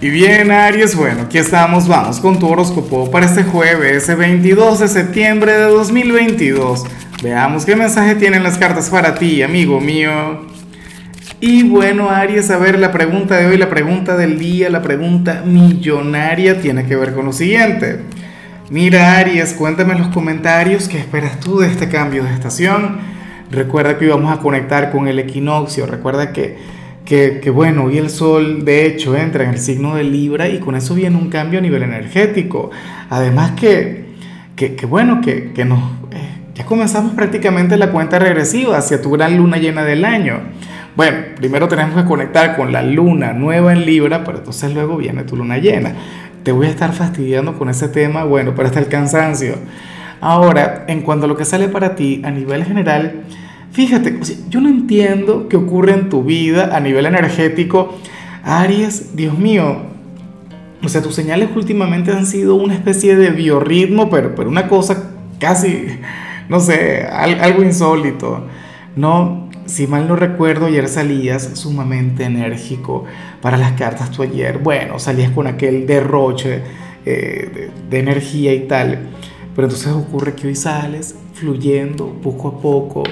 Y bien, Aries, bueno, aquí estamos, vamos con tu horóscopo para este jueves, 22 de septiembre de 2022. Veamos qué mensaje tienen las cartas para ti, amigo mío. Y bueno, Aries, a ver, la pregunta de hoy, la pregunta del día, la pregunta millonaria tiene que ver con lo siguiente. Mira, Aries, cuéntame en los comentarios qué esperas tú de este cambio de estación. Recuerda que hoy vamos a conectar con el equinoccio, recuerda que que, bueno, hoy el sol de hecho entra en el signo de Libra y con eso viene un cambio a nivel energético. Además que, que, bueno, que, que nos, eh, ya comenzamos prácticamente la cuenta regresiva hacia tu gran luna llena del año. Bueno, primero tenemos que conectar con la luna nueva en Libra, pero entonces luego viene tu luna llena. Te voy a estar fastidiando con ese tema, bueno, pero hasta el cansancio. Ahora, en cuanto a lo que sale para ti a nivel general, Fíjate, yo no entiendo qué ocurre en tu vida a nivel energético. Aries, Dios mío, o sea, tus señales últimamente han sido una especie de biorritmo, pero, pero una cosa casi, no sé, algo insólito. No, si mal no recuerdo, ayer salías sumamente enérgico para las cartas tú ayer. Bueno, salías con aquel derroche eh, de energía y tal. Pero entonces ocurre que hoy sales fluyendo poco a poco,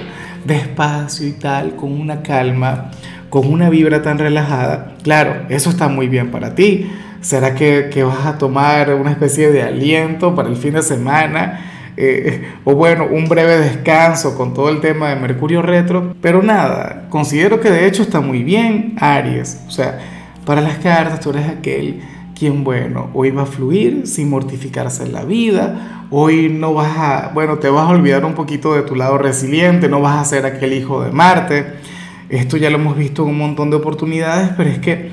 despacio y tal, con una calma, con una vibra tan relajada, claro, eso está muy bien para ti. ¿Será que, vas a tomar una especie de aliento para el fin de semana? Eh, o bueno, un breve descanso con todo el tema de Mercurio retro, pero nada, considero que de hecho está muy bien Aries, o sea, para las cartas tú eres aquel quien, bueno, hoy va a fluir sin mortificarse en la vida, hoy no vas a, bueno, te vas a olvidar un poquito de tu lado resiliente, no vas a ser aquel hijo de Marte. Esto ya lo hemos visto en un montón de oportunidades, pero es que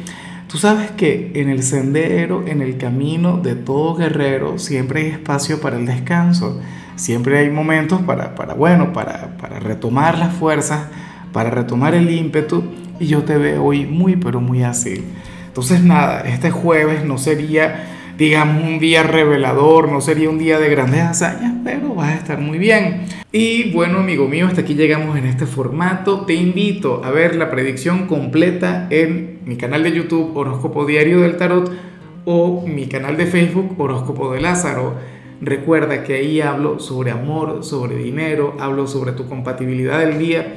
tú sabes que en el sendero, en el camino de todo guerrero, siempre hay espacio para el descanso, siempre hay momentos para, para bueno, para, para retomar las fuerzas, para retomar el ímpetu, y yo te veo hoy muy, pero muy así. Entonces nada, este jueves no sería, digamos, un día revelador, no sería un día de grandes hazañas, pero vas a estar muy bien. Y bueno, amigo mío, hasta aquí llegamos en este formato. Te invito a ver la predicción completa en mi canal de YouTube Horóscopo Diario del Tarot o mi canal de Facebook Horóscopo de Lázaro. Recuerda que ahí hablo sobre amor, sobre dinero, hablo sobre tu compatibilidad del día